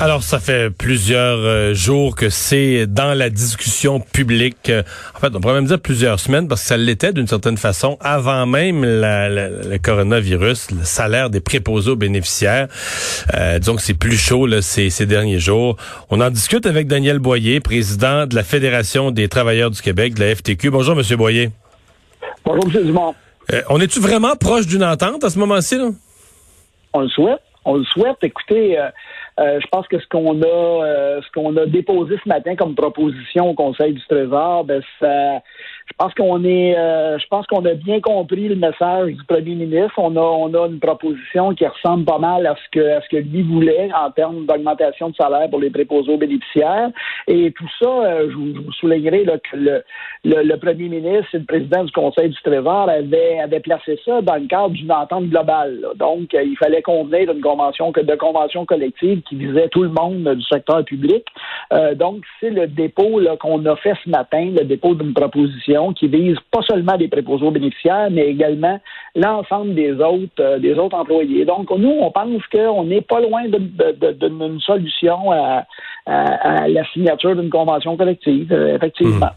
Alors, ça fait plusieurs euh, jours que c'est dans la discussion publique. Euh, en fait, on pourrait même dire plusieurs semaines, parce que ça l'était d'une certaine façon avant même la, la- le coronavirus, le salaire des préposés aux bénéficiaires. Euh, disons que c'est plus chaud là, ces, ces derniers jours. On en discute avec Daniel Boyer, président de la Fédération des travailleurs du Québec, de la FTQ. Bonjour, Monsieur Boyer. Bonjour, M. Dumont. Euh, on est-tu vraiment proche d'une entente à ce moment-ci? Là? On le souhaite. On le souhaite. Écoutez, euh, je pense que ce qu'on a, euh, ce qu'on a déposé ce matin comme proposition au Conseil du Trésor, ben ça, je pense qu'on est, euh, je pense qu'on a bien compris le message du Premier ministre. On a, on a une proposition qui ressemble pas mal à ce que, à ce que lui voulait en termes d'augmentation de salaire pour les préposés aux bénéficiaires. Et tout ça, euh, je, vous, soulignerai que le, le, Premier ministre et le président du Conseil du Trésor avaient, placé ça dans le cadre d'une entente globale. Donc, euh, il fallait convenir d'une convention de convention collective qui visait tout le monde du secteur public. Donc, c'est le dépôt qu'on a fait ce matin, le dépôt d'une proposition qui vise pas seulement les préposés aux bénéficiaires, mais également l'ensemble des autres euh, des autres employés. Donc, nous, on pense qu'on n'est pas loin d'une solution à, à- à la signature d'une convention collective, euh, effectivement.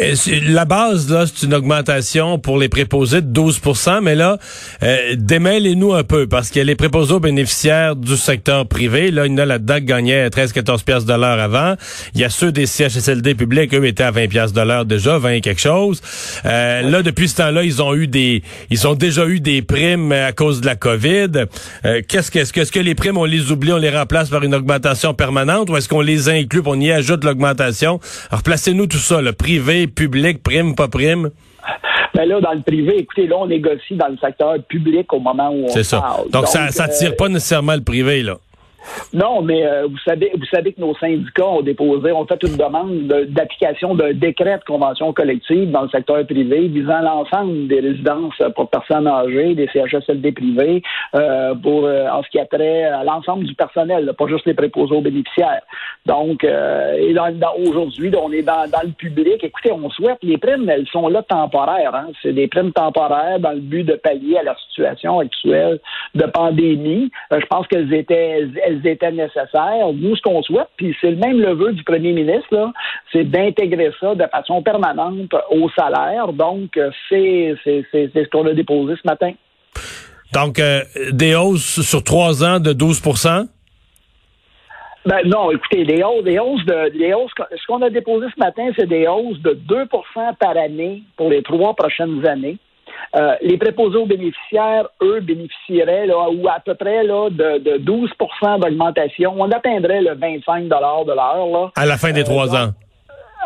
Euh, c'est- La base, là, c'est une augmentation pour les préposés de 12% mais là, euh, démêlez-nous un peu, parce a les préposés aux bénéficiaires du secteur privé. Là, il y en a là-dedans qui gagnaient 13-14 piastres de l'heure avant. Il y a ceux des CHSLD publics, eux, étaient à 20 piastres de l'heure déjà, 20 et quelque chose. Euh, Là, depuis ce temps-là, ils ont eu des, ils ont déjà eu des primes à cause de la COVID. Euh, qu'est-ce que, est-ce que, est-ce que les primes, on les oublie, on les remplace par une augmentation permanente, ou est-ce qu'on les inclut, puis on y ajoute l'augmentation? Alors, placez-nous tout ça, le privé, public, prime, pas prime. Mais là, dans le privé, écoutez, là, on négocie dans le secteur public au moment où on C'est ça. parle. Donc, ça, euh, tire pas nécessairement le privé, là. Non, mais euh, vous savez, vous savez que nos syndicats ont déposé, ont fait une demande de- d'application d'un décret de convention collective dans le secteur privé visant l'ensemble des résidences pour personnes âgées, des CHSLD privés, euh, pour euh, en ce qui a trait à l'ensemble du personnel, pas juste les préposés aux bénéficiaires. Donc, aujourd'hui, on est dans, le public. Écoutez, on souhaite les primes, elles sont là temporaires. Hein. C'est des primes temporaires dans le but de pallier à la situation actuelle de pandémie. Je pense qu'elles étaient, étaient nécessaires. Nous, ce qu'on souhaite, puis c'est le même le vœu du premier ministre, c'est d'intégrer ça de façon permanente au salaire. Donc, c'est ce qu'on a déposé ce matin. Donc, euh, des hausses sur trois ans de 12% Ben non, écoutez, des hausses, des hausses de, des hausses, ce qu'on a déposé ce matin, c'est des hausses de 2% par année pour les trois prochaines années. Euh, les préposés aux bénéficiaires, eux, bénéficieraient là, ou à peu près là, de, de 12% d'augmentation. On atteindrait le 25 de l'heure. Là. à la fin des trois ans.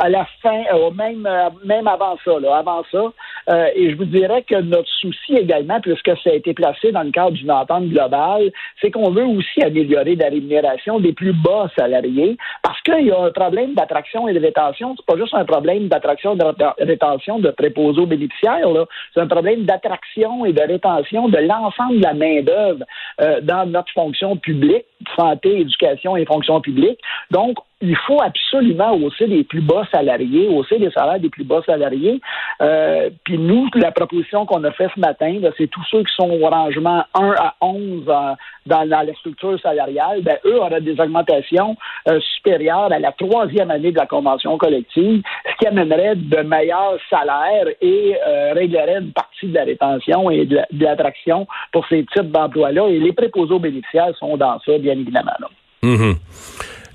à la fin, euh, même, euh, même avant ça, là, avant ça. Euh, et je vous dirais que notre souci également, puisque ça a été placé dans le cadre d'une entente globale, c'est qu'on veut aussi améliorer la rémunération des plus bas salariés, parce qu'il y a un problème d'attraction et de rétention. C'est pas juste un problème d'attraction et de ré- rétention de préposés aux bénéficiaires. C'est un problème d'attraction et de rétention de l'ensemble de la main-d'œuvre euh, dans notre fonction publique, santé, éducation et fonction publique. Donc, il faut absolument hausser les plus bas salariés, hausser les salaires des plus bas salariés. Euh, Puis nous, la proposition qu'on a faite ce matin, c'est tous ceux qui sont au rangement 1 à 11 euh, dans, la structure salariale, ben, eux auraient des augmentations euh, supérieures à la troisième année de la convention collective, ce qui amènerait de meilleurs salaires et réglerait une partie de la rétention et de la- l'attraction pour ces types d'emplois-là. Et les préposés aux bénéficiaires sont dans ça, bien évidemment. là. Mhm.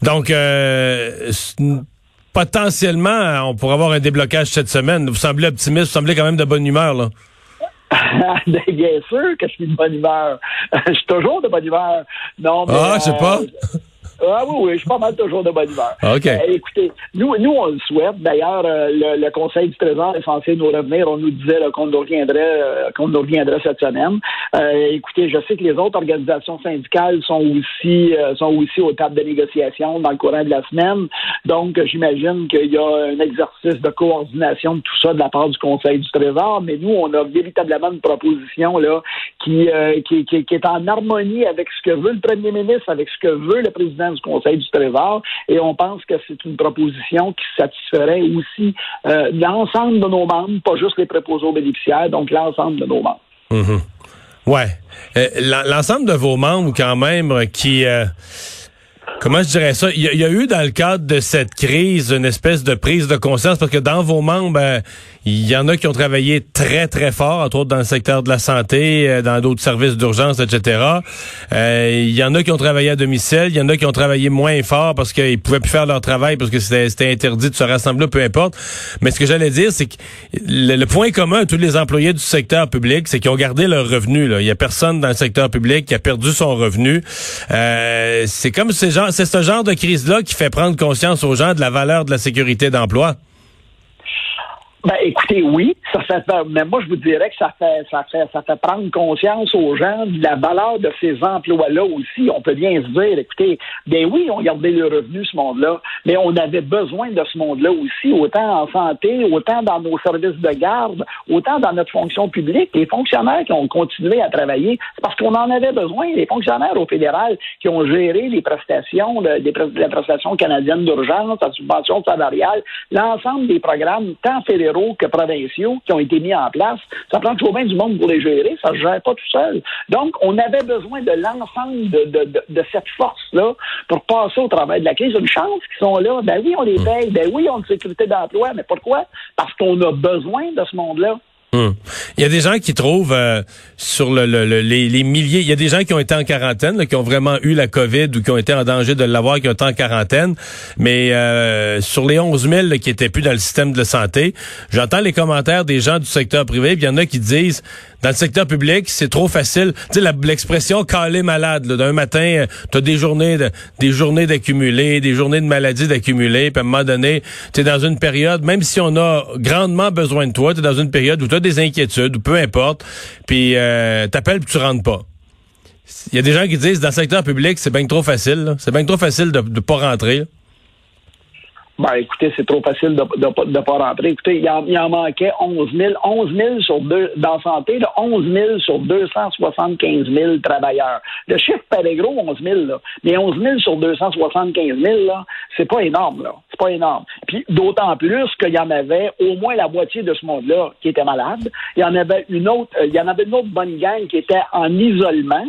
Donc, euh, potentiellement, on pourrait avoir un déblocage cette semaine. Vous semblez optimiste, vous semblez quand même de bonne humeur, là. Ben, Bien sûr que je suis de bonne humeur. je suis toujours de bonne humeur. Non, mais, Ah, je sais pas. Ah oui, oui, je suis pas mal toujours de bonne humeur. OK. Euh, écoutez, nous, nous, on le souhaite. D'ailleurs, euh, le, le Conseil du Trésor est censé nous revenir. On nous disait qu'on nous reviendrait, euh, qu'on nous reviendrait cette semaine. Euh, écoutez, je sais que les autres organisations syndicales sont aussi sont aussi aux tables de négociation dans le courant de la semaine. Donc, j'imagine qu'il y a un exercice de coordination de tout ça de la part du Conseil du Trésor. Mais nous, on a véritablement une proposition là qui, qui, qui, qui est en harmonie avec ce que veut le Premier ministre, avec ce que veut le président du Conseil du Trésor et on pense que c'est une proposition qui satisferait aussi euh, l'ensemble de nos membres, pas juste les préposés bénéficiaires, donc l'ensemble de nos membres. Mhm. Ouais. Euh, l'ensemble de vos membres, quand même, qui... Euh, comment je dirais ça? Il y, a eu dans le cadre de cette crise une espèce de prise de conscience parce que dans vos membres, il y en a qui ont travaillé très, très fort, entre autres dans le secteur de la santé, euh, dans d'autres services d'urgence, etc. Euh, il y en a qui ont travaillé à domicile, il y en a qui ont travaillé moins fort parce qu'ils pouvaient plus faire leur travail parce que c'était interdit de se rassembler, peu importe. Mais ce que j'allais dire, c'est que le, point commun à tous les employés du secteur public, c'est qu'ils ont gardé leur revenu. Là. Il y a personne dans le secteur public qui a perdu son revenu. Euh, c'est comme c'est ce genre de crise-là qui fait prendre conscience aux gens de la valeur de la sécurité d'emploi. Ben, écoutez, oui, ça fait, mais moi, je vous dirais que ça fait, ça fait, ça fait prendre conscience aux gens de la valeur de ces emplois-là aussi. On peut bien se dire, écoutez, ben oui, on gardait le revenu, ce monde-là, mais on avait besoin de ce monde-là aussi, autant en santé, autant dans nos services de garde, autant dans notre fonction publique. Les fonctionnaires qui ont continué à travailler, c'est parce qu'on en avait besoin. Les fonctionnaires au fédéral qui ont géré les prestations, les, la prestation canadienne d'urgence, la subvention salariale, l'ensemble des programmes, tant fédéraux que provinciaux qui ont été mis en place. Ça prend toujours bien du monde pour les gérer, ça ne se gère pas tout seul. Donc, on avait besoin de l'ensemble de, cette force-là pour passer au travail de la crise. Une chance qu'ils sont là. Ben oui, on les paye. Ben oui, on a une sécurité d'emploi. Mais pourquoi? Parce qu'on a besoin de ce monde-là. Hmm. Il y a des gens qui trouvent euh, sur le, les, milliers, il y a des gens qui ont été en quarantaine, qui ont vraiment eu la COVID ou qui ont été en danger de l'avoir, qui ont été en quarantaine, mais euh, sur les 11 000 qui étaient plus dans le système de santé, j'entends les commentaires des gens du secteur privé, il y en a qui disent, dans le secteur public, c'est trop facile. Tu sais, l'expression caler malade, d'un matin, euh, tu as des journées de, des journées d'accumuler, des journées de maladie d'accumuler, puis à un moment donné, tu es dans une période, même si on a grandement besoin de toi, tu dans une période où tu des inquiétudes, ou peu importe, puis euh, t'appelles puis tu rentres pas. Il y a des gens qui disent dans le secteur public, c'est bien trop facile. C'est bien trop facile de ne pas rentrer. Ben, écoutez, c'est trop facile de ne pas rentrer. Écoutez, il en, en, manquait 11 000. 11 000 sur deux, dans santé, là, 11 000 sur 275 000 travailleurs. Le chiffre paraît gros, 11 000, là. Mais 11 000 sur 275 000, là, c'est pas énorme, là. C'est pas énorme. Puis, d'autant plus qu'il y en avait au moins la moitié de ce monde-là qui était malade. Il y en avait une autre, euh, il y en avait une autre bonne gang qui était en isolement.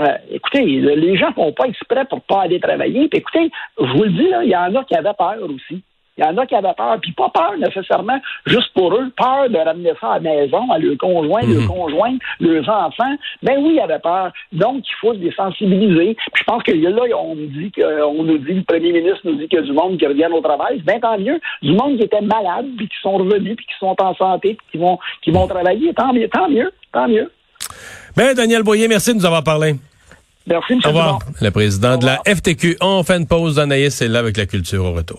Euh, écoutez, les gens font pas exprès pour pas aller travailler. Puis, écoutez, je vous le dis, là, il y en a qui avaient peur aussi. Il y en a qui avaient peur, puis pas peur nécessairement juste pour eux, peur de ramener ça à la maison, à leur conjoint, mmh. leur conjoint, leurs enfants. Ben oui, ils avaient peur. Donc, il faut les sensibiliser. Puis je pense que là, on nous dit que, on nous dit, le premier ministre nous dit qu'il y a du monde qui revient au travail. Ben tant mieux. Du monde qui était malade, puis qui sont revenus, puis qui sont en santé, puis qui vont, qui vont travailler. Tant mieux, tant mieux, tant mieux. Ben, Daniel Boyer, merci de nous avoir parlé. Merci, M. Au revoir. Le président de la FTQ. On fait une pause d'Anaïs, c'est là avec la culture au retour.